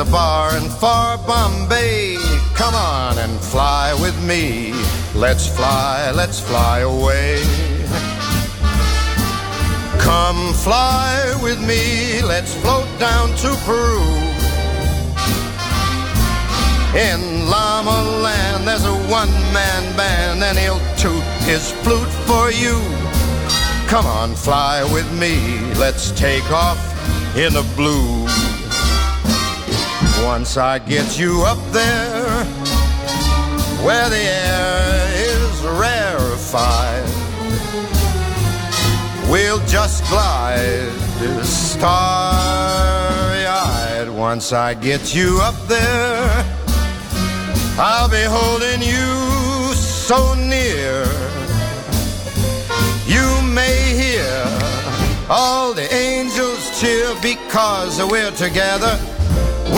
a bar in far Bombay. Come on and fly with me. Let's fly, let's fly away. Come fly with me, let's float down to Peru. In Llama Land, there's a one man band, and he'll toot his flute for you. Come on, fly with me, let's take off in the blue. Once I get you up there, where the air is rarefied, we'll just glide starry eyed. Once I get you up there, I'll be holding you so near. You may hear all the angels cheer because we're together.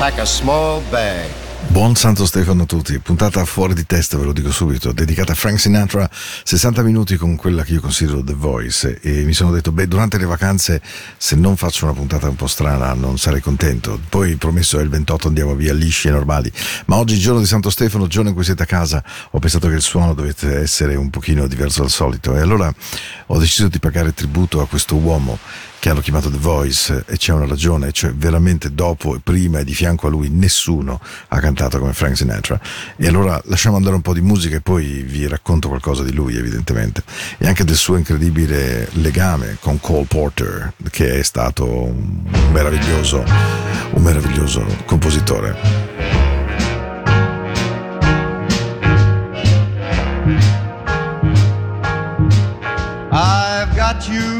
Pack a small bag. Buon Santo Stefano a tutti, puntata fuori di testa, ve lo dico subito, dedicata a Frank Sinatra, 60 minuti con quella che io considero The Voice. E mi sono detto, beh, durante le vacanze se non faccio una puntata un po' strana non sarei contento, poi promesso è il 28 andiamo via lisci e normali, ma oggi giorno di Santo Stefano, giorno in cui siete a casa, ho pensato che il suono dovesse essere un pochino diverso dal solito. E allora ho deciso di pagare tributo a questo uomo che hanno chiamato The Voice e c'è una ragione, cioè veramente dopo e prima e di fianco a lui nessuno ha cantato come Frank Sinatra. E allora lasciamo andare un po' di musica e poi vi racconto qualcosa di lui evidentemente e anche del suo incredibile legame con Cole Porter che è stato un meraviglioso, un meraviglioso compositore. I've got you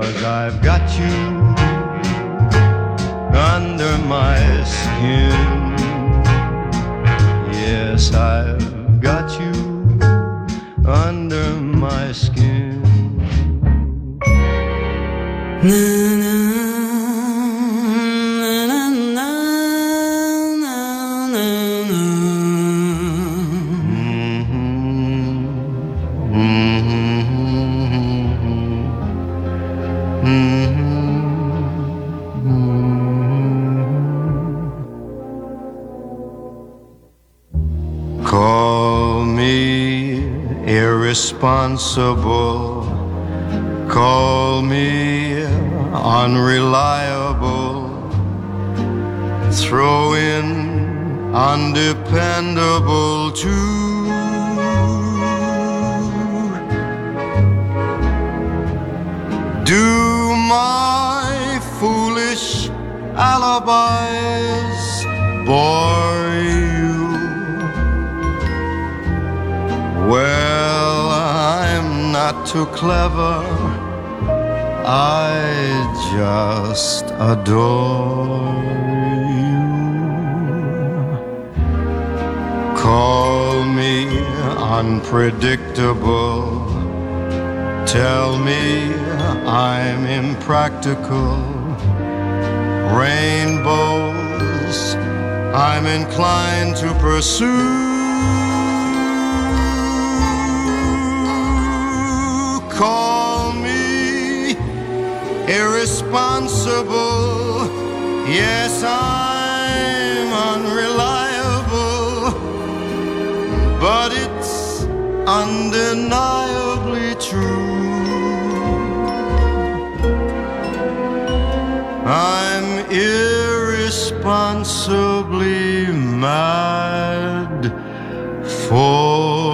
Cause I've got you under my skin. Yes, I've got you under my skin. Irresponsible. Call me unreliable. Throw in undependable too. Do my foolish alibis bore you? I'm not too clever. I just adore you. Call me unpredictable. Tell me I'm impractical. Rainbows I'm inclined to pursue. Call me irresponsible. Yes, I'm unreliable, but it's undeniably true. I'm irresponsibly mad for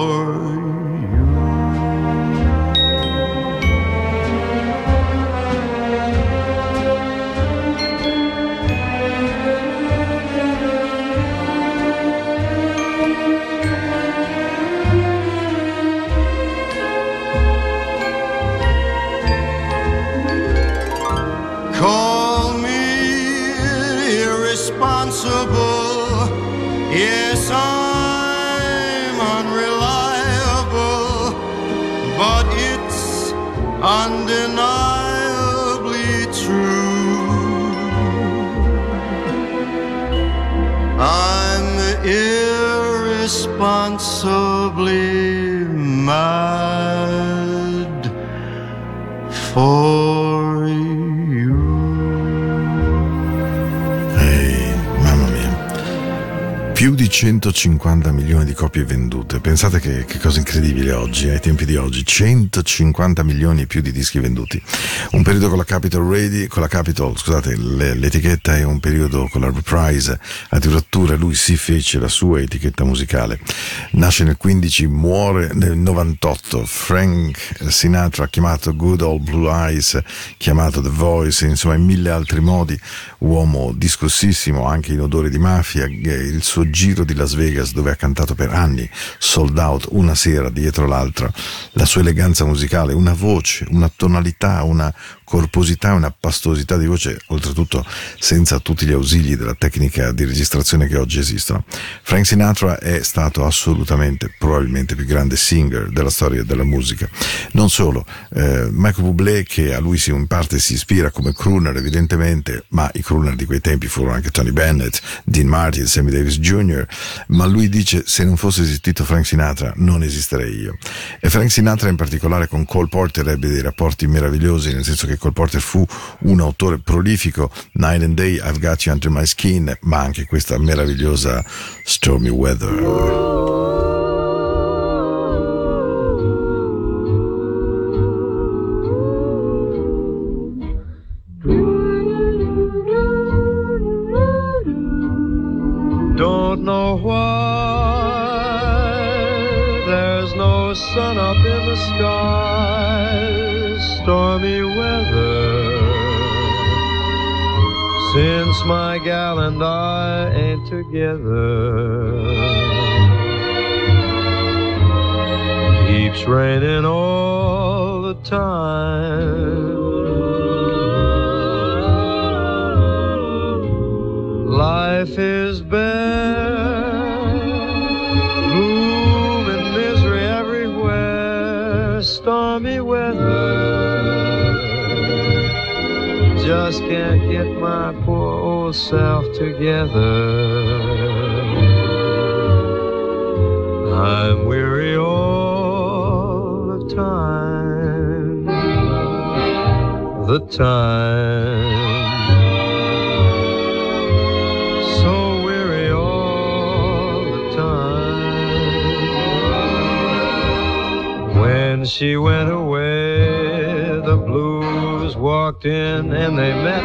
undeniably true. I'm irresponsibly mad for 150 milioni di copie vendute. Pensate che, che cosa incredibile oggi, ai tempi di oggi. 150 milioni e più di dischi venduti. Un periodo con la Capitol Radio, con la Capitol, scusate, le- l'etichetta e un periodo con la Reprise. Addirittura lui si fece la sua etichetta musicale. Nasce nel 15, muore nel 98. Frank Sinatra, chiamato Good Old Blue Eyes, chiamato The Voice, insomma in mille altri modi, uomo discussissimo anche in odore di mafia, il suo giro di Las Vegas dove ha cantato per anni, sold out una sera dietro l'altra, la sua eleganza musicale, una voce, una tonalità, una corposità, una pastosità di voce, oltretutto senza tutti gli ausili della tecnica di registrazione che oggi esistono. Frank Sinatra è stato assolutamente, probabilmente il più grande singer della storia della musica. Non solo, eh, Michael Bublé che a lui si, in parte si ispira come crooner evidentemente, ma i crooner di quei tempi furono anche Tony Bennett, Dean Martin, Sammy Davis Jr., ma lui dice se non fosse esistito Frank Sinatra non esisterei io. E Frank Sinatra in particolare con Cole Porter ebbe dei rapporti meravigliosi, nel senso che Cole Porter fu un autore prolifico, Night and Day, I've Got You Under My Skin, ma anche questa meravigliosa Stormy Weather. Why there's no sun up in the sky, stormy weather. Since my gal and I ain't together, keeps raining all the time. Life is bare, stormy weather. Just can't get my poor old self together. I'm weary all the time, the time. She went away, the blues walked in and they met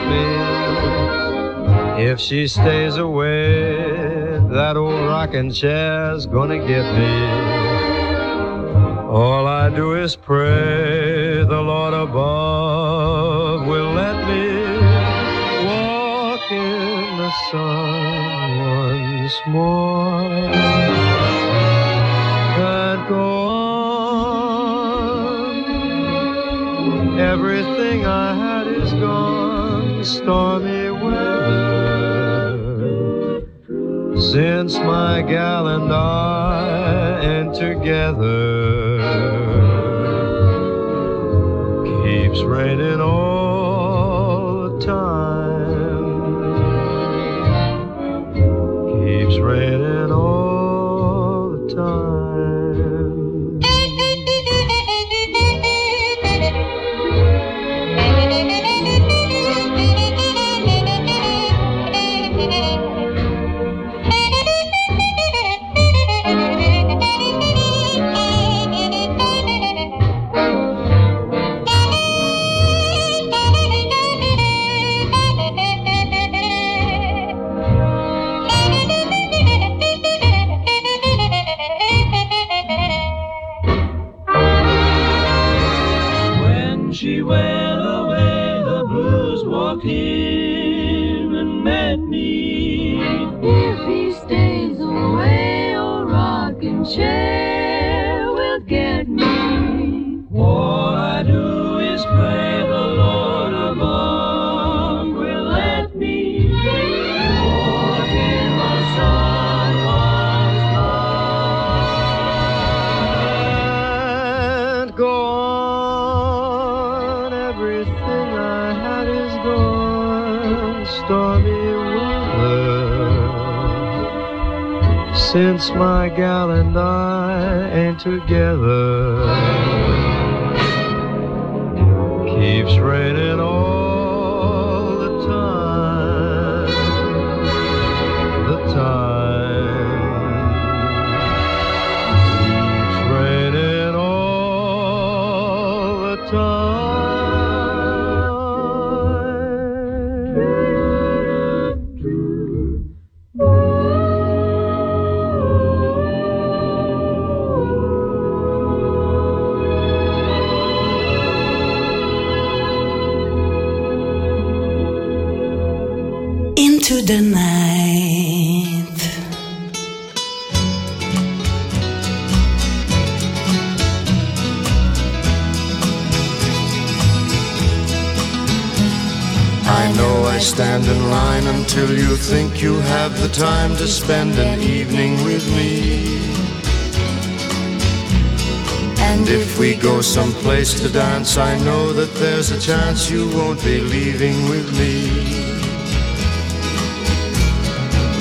me. If she stays away, that old rocking chair's gonna get me. All I do is pray the Lord above will let me walk in the sun once more. Everything I had is gone. Stormy weather. Since my gal and I ain't together, keeps raining all the time. Keeps raining rocking chair Since my gal and I ain't together, keeps raining the night. I know I stand in line until you think you have the time to spend an evening with me. And if we go someplace to dance, I know that there's a chance you won't be leaving with me.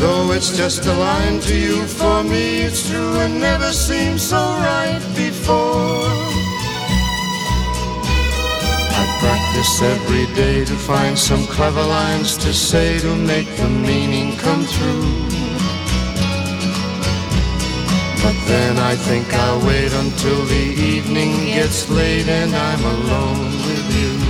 Though it's just a line to you, for me it's true and never seemed so right before. I practice every day to find some clever lines to say to make the meaning come through. But then I think I'll wait until the evening gets late and I'm alone with you.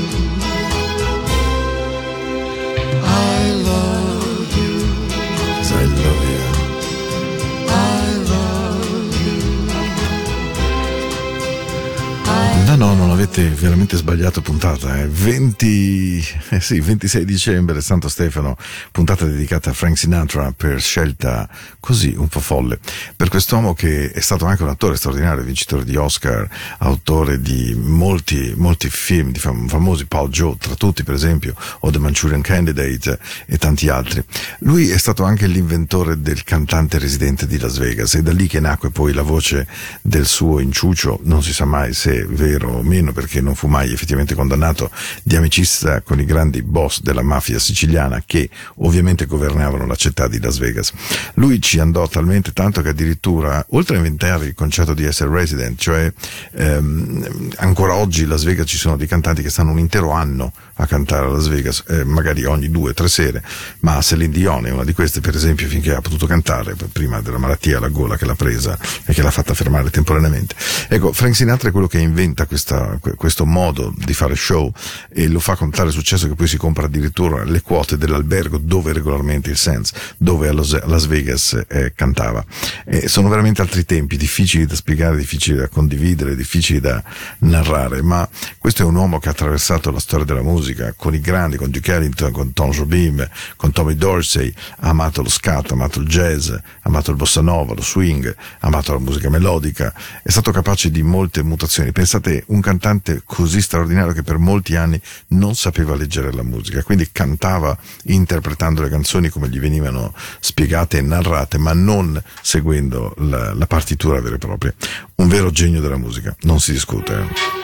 Avete veramente sbagliato puntata. Eh. 20, eh sì, 26 dicembre, Santo Stefano, puntata dedicata a Frank Sinatra per scelta così un po' folle. Per quest'uomo che è stato anche un attore straordinario, vincitore di Oscar, autore di molti, molti film di fam- famosi, Paul Joe, tra tutti per esempio, o The Manchurian Candidate e tanti altri. Lui è stato anche l'inventore del cantante residente di Las Vegas e da lì che nacque poi la voce del suo inciucio, non si sa mai se è vero o meno perché non fu mai effettivamente condannato, di amicizia con i grandi boss della mafia siciliana che ovviamente governavano la città di Las Vegas. Lui ci andò talmente tanto che addirittura, oltre a inventare il concetto di essere resident, cioè ehm, ancora oggi in Las Vegas ci sono dei cantanti che stanno un intero anno a cantare a Las Vegas, eh, magari ogni due o tre sere, ma Celine Dion è una di queste per esempio finché ha potuto cantare prima della malattia alla gola che l'ha presa e che l'ha fatta fermare temporaneamente. Ecco, Frank Sinatra è quello che inventa questa, questo modo di fare show e lo fa con tale successo che poi si compra addirittura le quote dell'albergo dove regolarmente il Sands, dove a Las Vegas eh, cantava. E sono veramente altri tempi, difficili da spiegare, difficili da condividere, difficili da narrare, ma questo è un uomo che ha attraversato la storia della musica con i grandi, con Duke Ellington, con Tom Jobim, con Tommy Dorsey, ha amato lo scat, ha amato il jazz, ha amato il bossa nova, lo swing, ha amato la musica melodica, è stato capace di molte mutazioni. Pensate, un cantante cantante così straordinario che per molti anni non sapeva leggere la musica, quindi cantava interpretando le canzoni come gli venivano spiegate e narrate, ma non seguendo la, la partitura vera e propria. Un vero genio della musica, non si discute.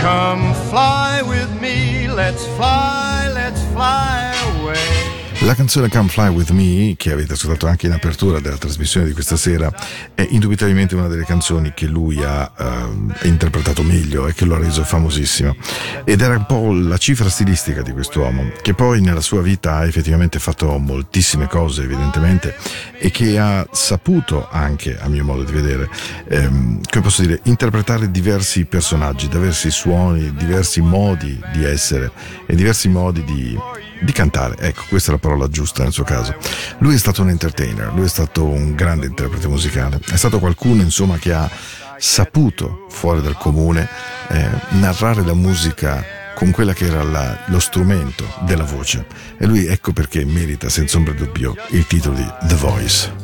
Come fly with me, let's fly, let's fly. La canzone Come Fly With Me, che avete ascoltato anche in apertura della trasmissione di questa sera, è indubitabilmente una delle canzoni che lui ha eh, interpretato meglio e che lo ha reso famosissimo. Ed era un po' la cifra stilistica di quest'uomo, che poi nella sua vita ha effettivamente fatto moltissime cose, evidentemente, e che ha saputo anche, a mio modo di vedere, ehm, come posso dire, interpretare diversi personaggi, diversi suoni, diversi modi di essere e diversi modi di di cantare, ecco, questa è la parola giusta nel suo caso. Lui è stato un entertainer, lui è stato un grande interprete musicale, è stato qualcuno insomma che ha saputo fuori dal comune eh, narrare la musica con quella che era la, lo strumento della voce e lui ecco perché merita senza ombra di dubbio il titolo di The Voice.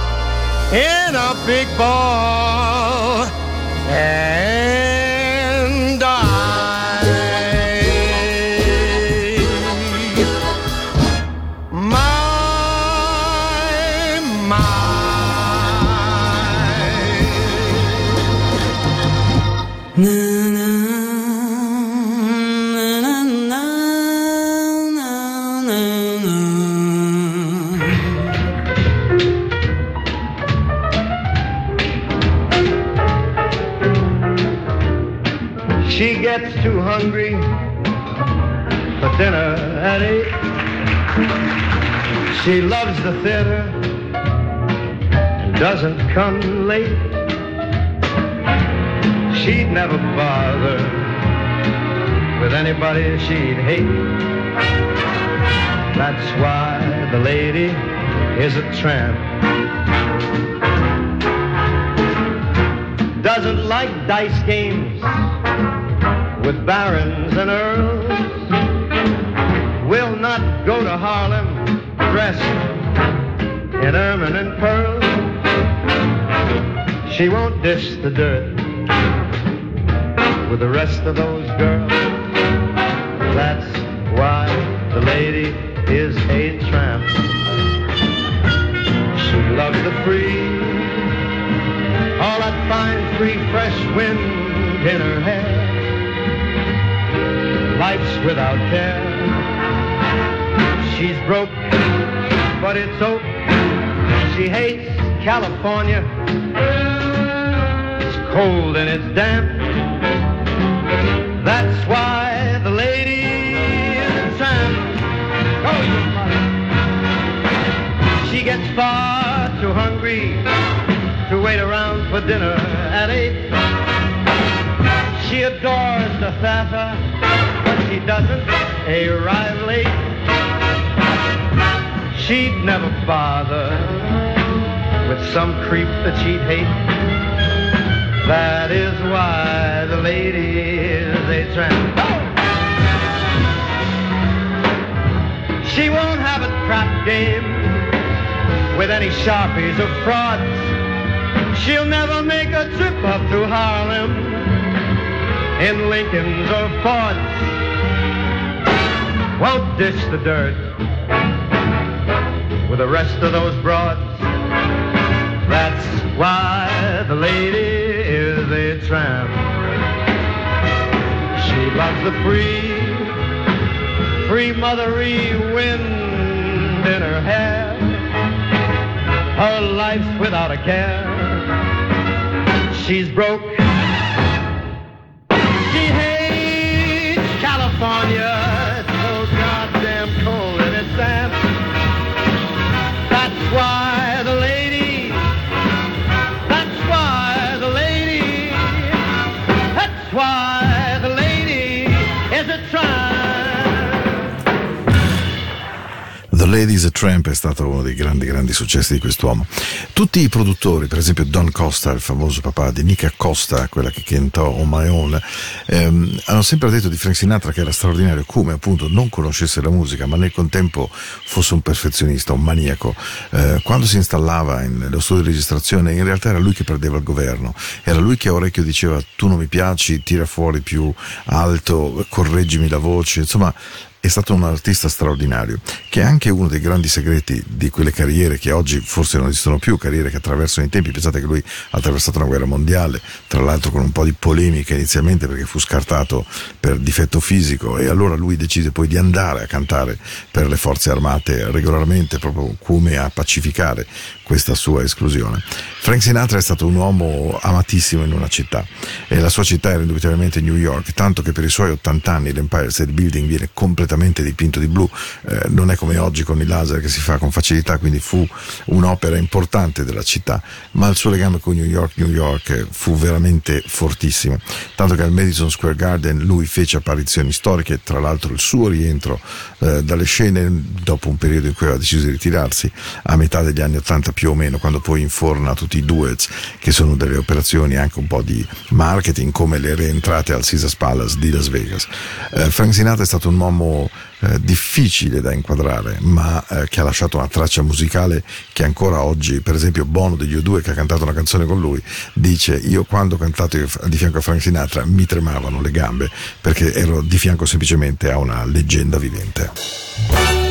in a big ball and die. My, my. She gets too hungry for dinner at eight. She loves the theater and doesn't come late. She'd never bother with anybody she'd hate. That's why the lady is a tramp. doesn't like dice games with barons and earls, will not go to Harlem dressed in ermine and pearls. She won't dish the dirt with the rest of those girls. That's why the lady is a tramp. She loves the free, all that fine, free, fresh wind in her hair. Without care. She's broke, but it's oak. She hates California. It's cold and it's damp. That's why the lady. Oh, you mother. She gets far too hungry to wait around for dinner at eight. She adores the but she doesn't arrive late. She'd never bother with some creep that she'd hate. That is why the lady is a tramp. She won't have a trap game with any sharpies or frauds. She'll never make a trip up to Harlem in Lincolns or Fords. Won't dish the dirt with the rest of those broads. That's why the lady is a tramp. She loves the free, free mothery wind in her hair. Her life's without a care. She's broke. She hates California. Ladies a Tramp è stato uno dei grandi, grandi successi di quest'uomo. Tutti i produttori, per esempio Don Costa, il famoso papà di Nica Costa, quella che cantò On My Own, ehm, hanno sempre detto di Frank Sinatra che era straordinario come appunto non conoscesse la musica, ma nel contempo fosse un perfezionista, un maniaco. Eh, quando si installava in- nello studio di registrazione, in realtà era lui che perdeva il governo, era lui che a orecchio diceva tu non mi piaci, tira fuori più alto, correggimi la voce, insomma è stato un artista straordinario, che è anche uno dei grandi segreti di quelle carriere che oggi forse non esistono più, carriere che attraversano i tempi. Pensate che lui ha attraversato una guerra mondiale, tra l'altro con un po' di polemica inizialmente perché fu scartato per difetto fisico e allora lui decise poi di andare a cantare per le forze armate regolarmente, proprio come a pacificare questa sua esclusione. Frank Sinatra è stato un uomo amatissimo in una città e la sua città era indubitabilmente New York, tanto che per i suoi 80 anni l'Empire State Building viene completamente dipinto di blu, eh, non è come oggi con il laser che si fa con facilità, quindi fu un'opera importante della città, ma il suo legame con New York, New York eh, fu veramente fortissimo, tanto che al Madison Square Garden lui fece apparizioni storiche, tra l'altro il suo rientro eh, dalle scene dopo un periodo in cui aveva deciso di ritirarsi a metà degli anni 80 più o meno, quando poi inforna tutti i duets, che sono delle operazioni anche un po' di marketing, come le rientrate al Caesars Palace di Las Vegas. Eh, Frank Sinatra è stato un uomo eh, difficile da inquadrare, ma eh, che ha lasciato una traccia musicale che ancora oggi, per esempio Bono degli U2 che ha cantato una canzone con lui, dice io quando ho cantato di fianco a Frank Sinatra mi tremavano le gambe perché ero di fianco semplicemente a una leggenda vivente.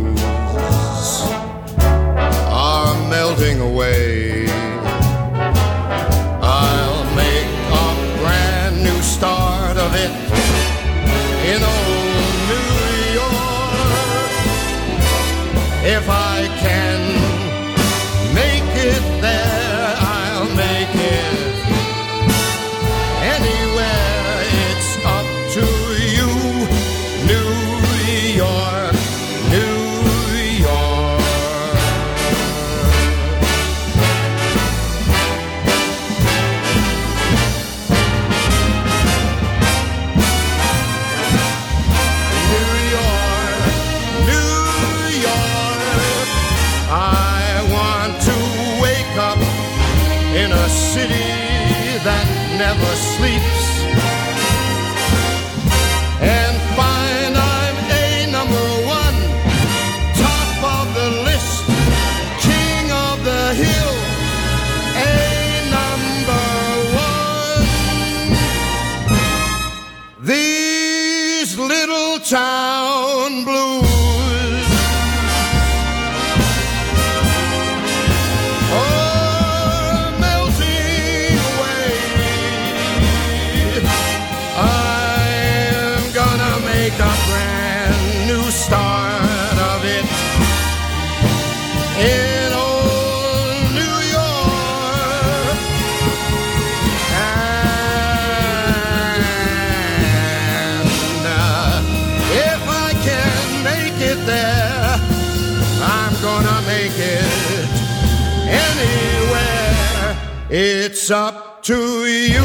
It's up to you,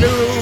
New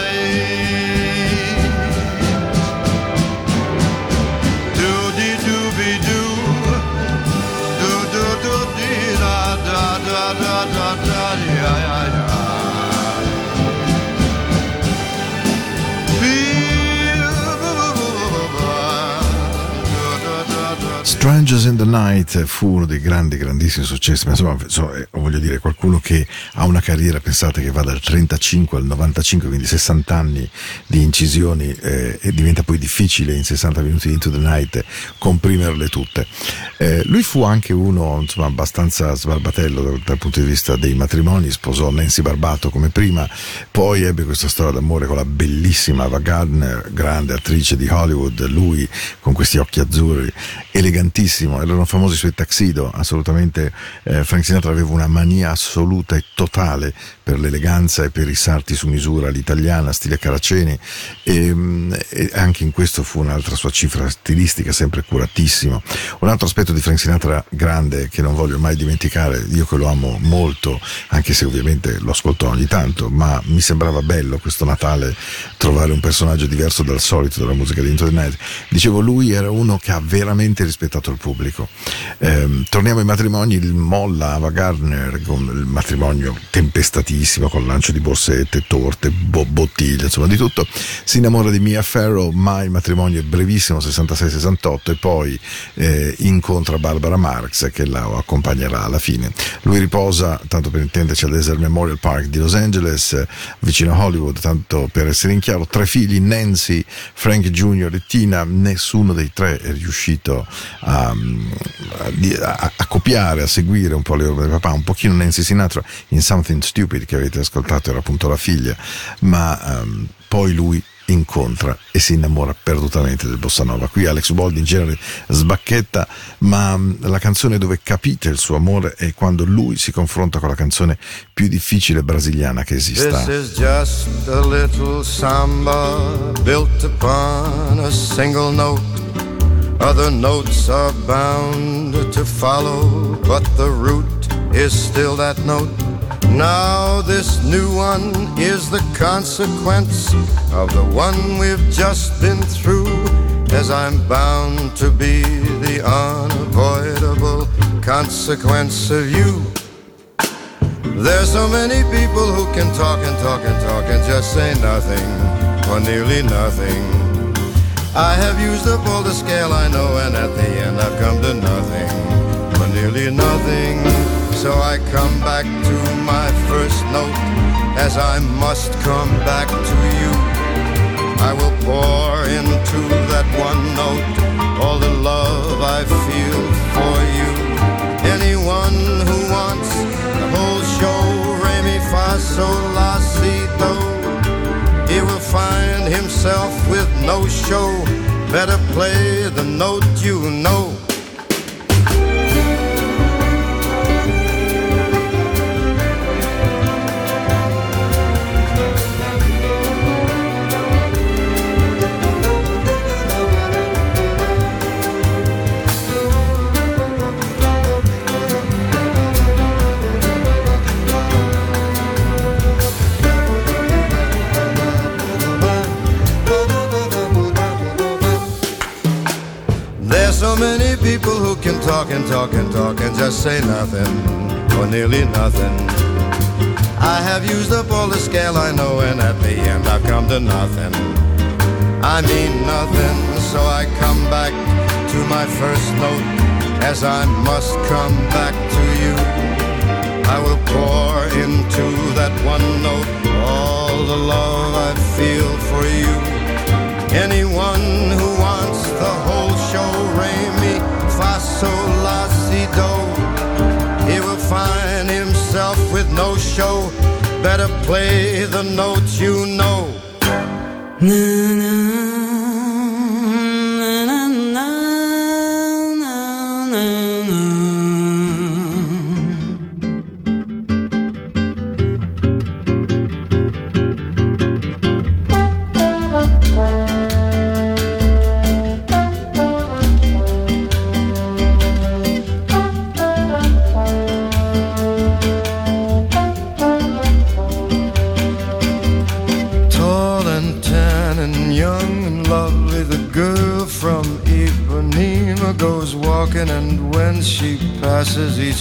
Strangers in the Night fu uno dei grandi, grandissimi successi, ma insomma, insomma, eh, voglio dire, qualcuno che ha una carriera, pensate che va dal 35 al 95, quindi 60 anni di incisioni eh, e diventa poi difficile in 60 minuti di Into the Night comprimerle tutte. Eh, lui fu anche uno, insomma, abbastanza sbarbatello dal, dal punto di vista dei matrimoni, sposò Nancy Barbato come prima, poi ebbe questa storia d'amore con la bellissima Ava Gardner, grande attrice di Hollywood, lui con questi occhi azzurri, elegantissimo, erano famosi sui tuxedo, assolutamente eh, Frank Sinatra aveva una mania assoluta e totale per l'eleganza e per i sarti su misura all'italiana, stile Caraceni e, mm, e anche in questo fu un'altra sua cifra stilistica, sempre curatissimo. Un altro aspetto di Frank Sinatra grande che non voglio mai dimenticare, io che lo amo molto, anche se ovviamente lo ascolto ogni tanto, ma mi sembrava bello questo Natale trovare un personaggio diverso dal solito della musica di Into Night. Dicevo, lui era uno che ha veramente rispettato il pubblico. Ehm, torniamo ai matrimoni, il Molla Ava Gardner con il matrimonio tempestatissimo con lancio di borsette, torte, bo- bottiglie, insomma di tutto. Si innamora di Mia Farrow, ma il matrimonio è brevissimo, 66-68 e poi eh, incontra Barbara Marx che la accompagnerà alla fine. Lui riposa, tanto per intenderci, al Desert Memorial Park di Los Angeles, eh, vicino a Hollywood, tanto per essere in chiaro, tre figli, Nancy, Frank Jr. e Tina, nessuno dei tre è riuscito a a, a, a, copiare, a seguire un po' le orme del papà, un pochino Nancy Sinatra in Something Stupid che avete ascoltato era appunto la figlia, ma um, poi lui incontra e si innamora perdutamente del bossa nova. Qui Alex Uboldi in genere sbacchetta, ma la canzone dove capite il suo amore è quando lui si confronta con la canzone più difficile brasiliana che esista. This is just a little samba built upon a single note. Other notes are bound to follow, but the root is still that note. Now, this new one is the consequence of the one we've just been through, as I'm bound to be the unavoidable consequence of you. There's so many people who can talk and talk and talk and just say nothing, or nearly nothing. I have used up all the scale I know, and at the end I've come to nothing, or nearly nothing. So I come back to my first note, as I must come back to you. I will pour into that one note all the love I feel for you. Anyone who wants the whole show, re mi fa sol find himself with no show. Better play the note you know. People who can talk and talk and talk and just say nothing, or nearly nothing. I have used up all the scale I know, and at the end I've come to nothing. I mean nothing, so I come back to my first note, as I must come back to you. I will pour into that one note all the love I feel for you. Anyone who wants the whole show, re mi fa sol la si do, he will find himself with no show. Better play the notes you know. Tall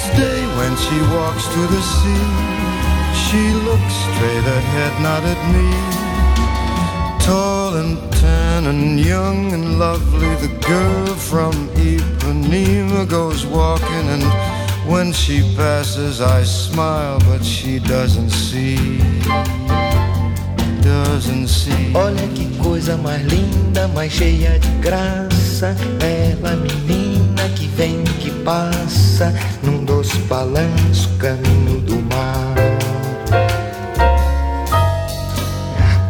Each day when she walks to the sea, she looks straight ahead, not at me. Tall and tan and young and lovely, the girl from Ipanema goes walking, and when she passes, I smile, but she doesn't see. Doesn't see. Olha que coisa mais linda, mais cheia de graça. Bela menina que vem, que passa doce balanço, caminho do mar.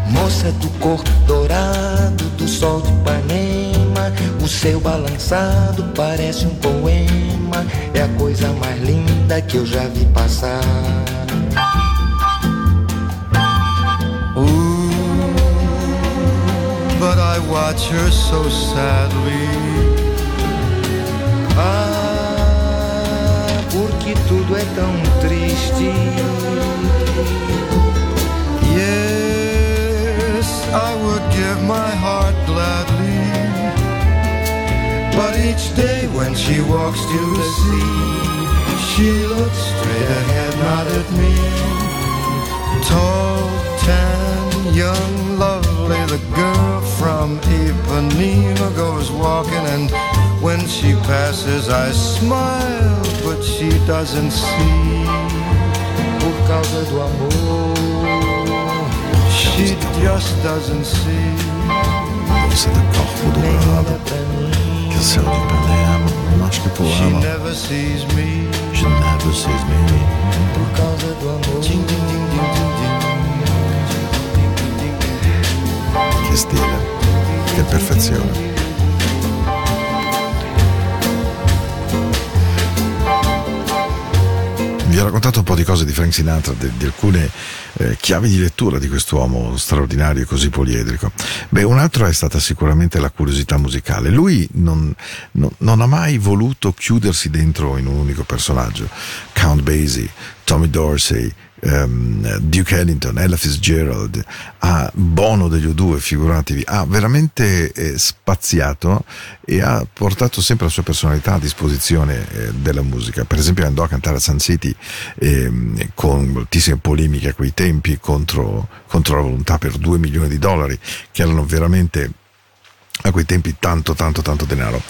Moça do corpo dourado, do sol de Ipanema, o seu balançado parece um poema. É a coisa mais linda que eu já vi passar. Ooh, but I watch her so sadly. Ah, porque tudo é tão triste. Yes, I would give my heart gladly. But each day when she walks to the sea, she looks straight ahead, not at me. Tall, tan, young, lovely, the girl from Ipanema goes walking, and when she passes, I smile, but she doesn't see. Por causa do amor. She just doesn't see. Moça do corpo mim. que céu de Ipanema, acho que She poema. never sees me. Je never sees me. Por causa do amor. Ding, ding, ding, ding, ding. Che stile, che perfezione. Vi ho raccontato un po' di cose di Frank Sinatra, di, di alcune eh, chiavi di lettura di quest'uomo straordinario e così poliedrico. Beh, un altro è stata sicuramente la curiosità musicale. Lui non, non- non ha mai voluto chiudersi dentro in un unico personaggio. Count Basie, Tommy Dorsey, ehm, Duke Ellington, Ella Fitzgerald, ha Bono degli U2, figuratevi, ha veramente eh, spaziato e ha portato sempre la sua personalità a disposizione eh, della musica. Per esempio andò a cantare a Sun City ehm, con moltissime polemiche a quei tempi contro, contro la volontà per 2 milioni di dollari, che erano veramente a quei tempi tanto tanto tanto denaro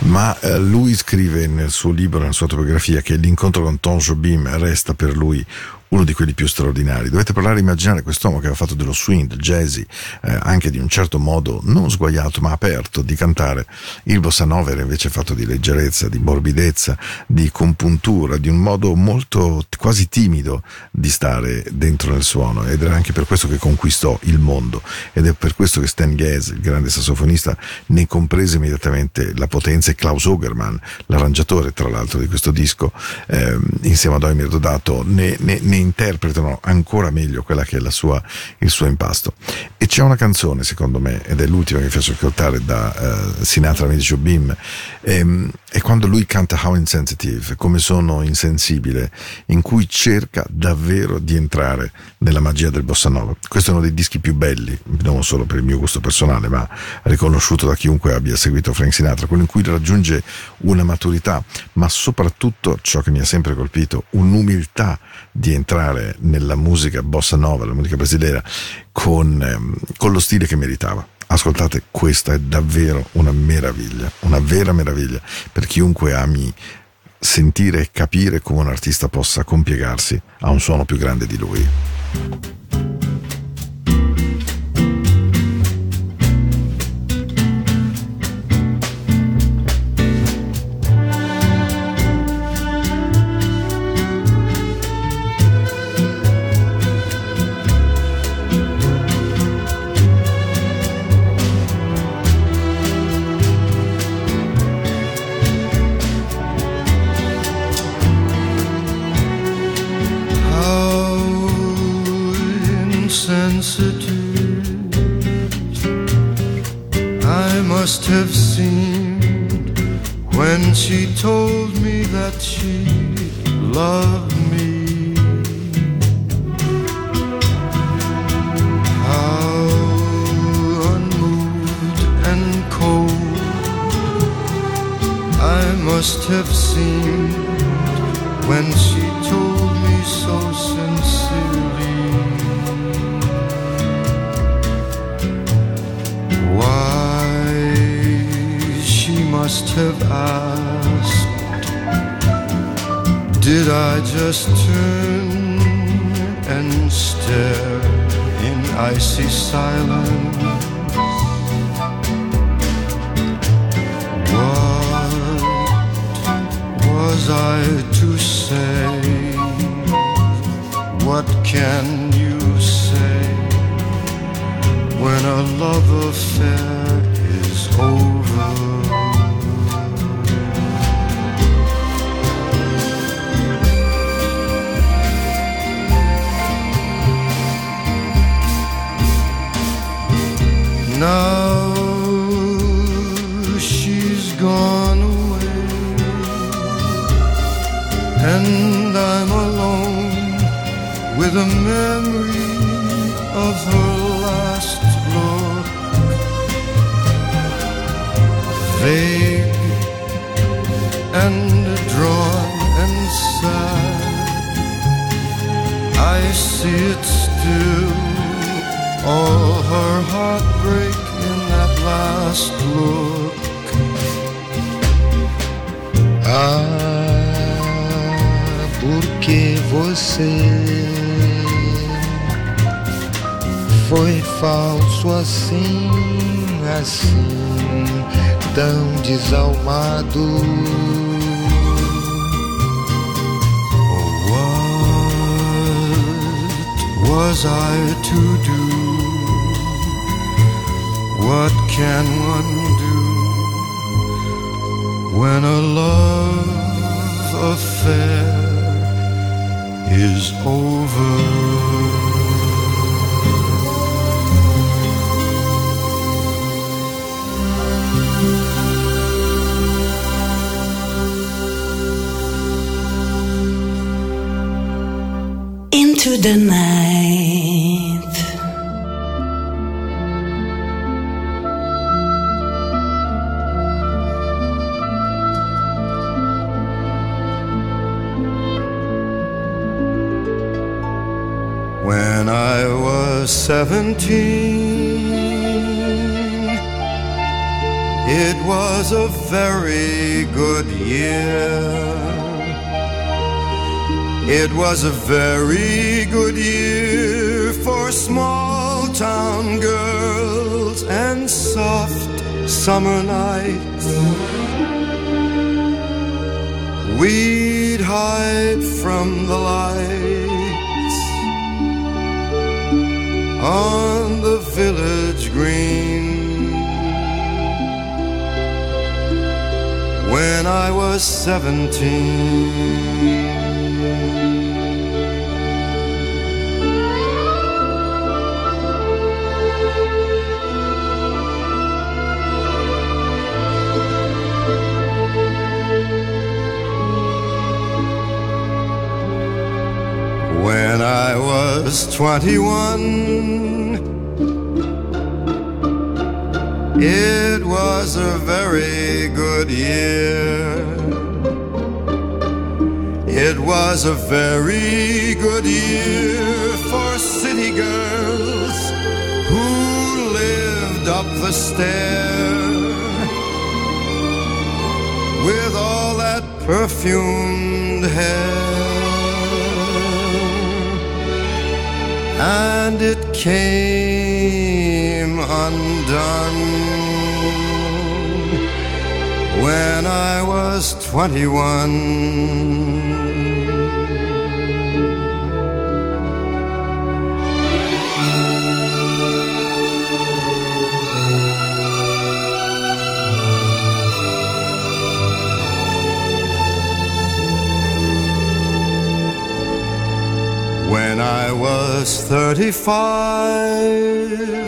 ma eh, lui scrive nel suo libro nella sua autobiografia che l'incontro con Tom Jobim resta per lui uno di quelli più straordinari. Dovete provare a immaginare quest'uomo che aveva fatto dello swing, del jazzy, eh, anche di un certo modo non sguaiato ma aperto di cantare. Il bossa nova era invece fatto di leggerezza, di morbidezza, di compuntura, di un modo molto quasi timido di stare dentro nel suono ed era anche per questo che conquistò il mondo ed è per questo che Stan Getz, il grande sassofonista, ne comprese immediatamente la potenza e Klaus Ogerman, l'arrangiatore tra l'altro di questo disco, ehm, insieme ad Oimir Dodato, ne, ne- ne interpretano ancora meglio quella che è la sua, il suo impasto. E c'è una canzone, secondo me, ed è l'ultima che faccio ascoltare da eh, Sinatra Meet Jobim, ehm, è quando lui canta How Insensitive, come sono insensibile, in cui cerca davvero di entrare nella magia del bossa nova. Questo è uno dei dischi più belli, non solo per il mio gusto personale, ma riconosciuto da chiunque abbia seguito Frank Sinatra, quello in cui raggiunge una maturità, ma soprattutto ciò che mi ha sempre colpito, un'umiltà di entrare nella musica bossa nova, la musica brasiliera, con, ehm, con lo stile che meritava. Ascoltate, questa è davvero una meraviglia, una vera meraviglia per chiunque ami sentire e capire come un artista possa compiegarsi a un suono più grande di lui. That she loved me. How unmoved and cold I must have seemed when she told me so sincerely. Why she must have asked Did I just turn and stare in icy silence? What was I to say? What can you say when a love affair is over? Now she's gone away, and I'm alone with a memory of her last look. Vague and drawn and sad, I see it still all her heartbreak in that last look. Ah, porque você foi falso assim, assim, tão desalmado. What was I to do? What can one do when a love affair is over? Into the night. Seventeen, it was a very good year. It was a very good year for small town girls and soft summer nights. We'd hide from the lights on the village green. When I was seventeen. When I was 21, it was a very good year. It was a very good year for city girls who lived up the stair with all that perfumed hair. And it came undone when I was 21. When I was 35,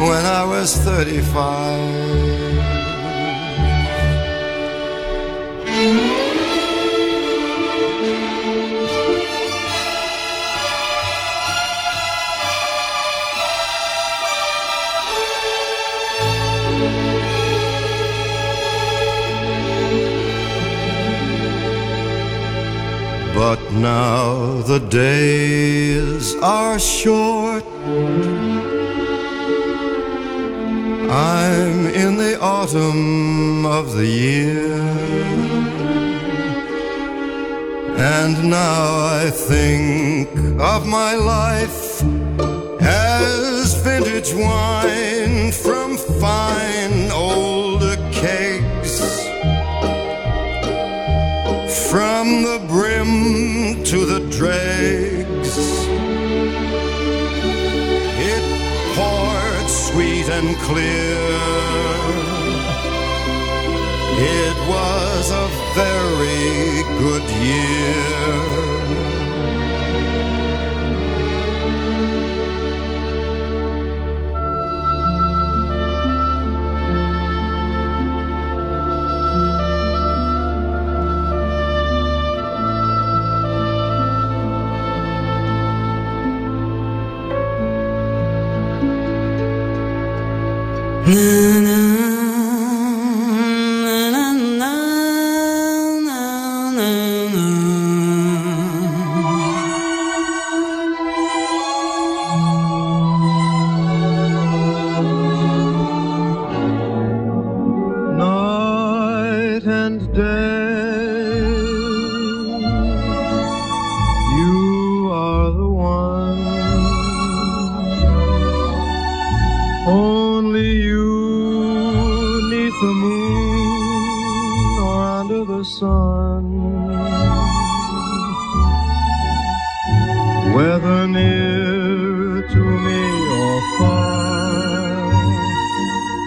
when I was 35. But now the days are short. I'm in the autumn of the year. And now I think of my life as vintage wine from fine old kegs. From the brim to the dregs. And clear. It was a very good year.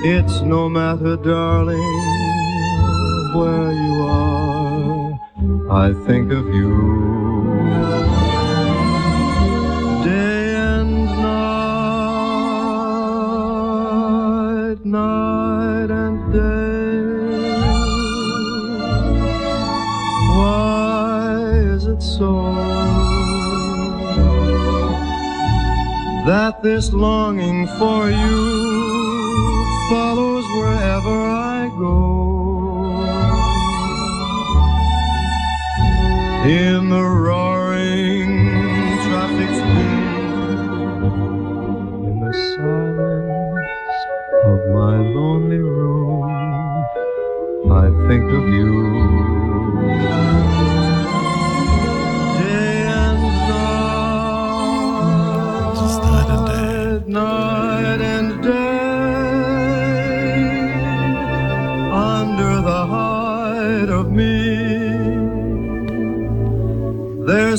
It's no matter, darling, where you are. I think of you. Day and night, night and day. Why is it so that this longing for you follows wherever I go? In the roaring traffic's boom, in the silence of my lonely room, I think of you.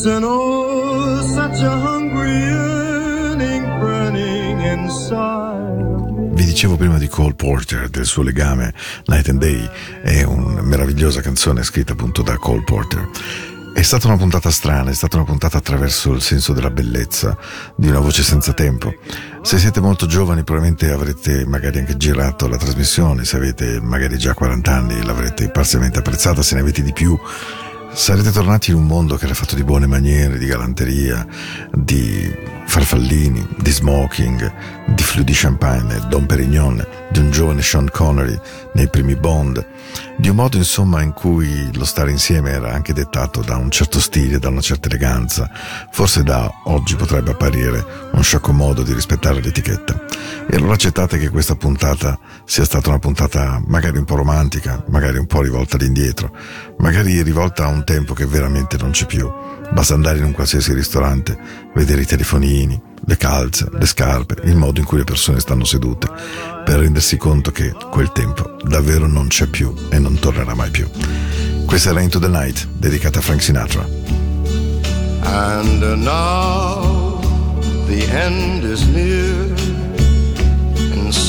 There's an oh, such a hungry yearning burning inside. Vi dicevo prima di Cole Porter, del suo legame Night and Day, è una meravigliosa canzone scritta appunto da Cole Porter. È stata una puntata strana, è stata una puntata attraverso il senso della bellezza di una voce senza tempo. Se siete molto giovani probabilmente avrete magari anche girato la trasmissione, se avete magari già 40 anni l'avrete parzialmente apprezzata, se ne avete di più sarete tornati in un mondo che era fatto di buone maniere, di galanteria, di farfallini, di smoking, di flu di champagne, Don Perignon, di un giovane Sean Connery nei primi Bond, di un modo insomma in cui lo stare insieme era anche dettato da un certo stile, da una certa eleganza, forse da oggi potrebbe apparire un sciocco modo di rispettare l'etichetta. E allora accettate che questa puntata sia stata una puntata magari un po' romantica, magari un po' rivolta all'indietro, magari rivolta a un tempo che veramente non c'è più. Basta andare in un qualsiasi ristorante, vedere i telefonini, le calze, le scarpe, il modo in cui le persone stanno sedute, per rendersi conto che quel tempo davvero non c'è più e non tornerà mai più. Questa era Into the Night, dedicata a Frank Sinatra. And now the end is near,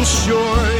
I'm sure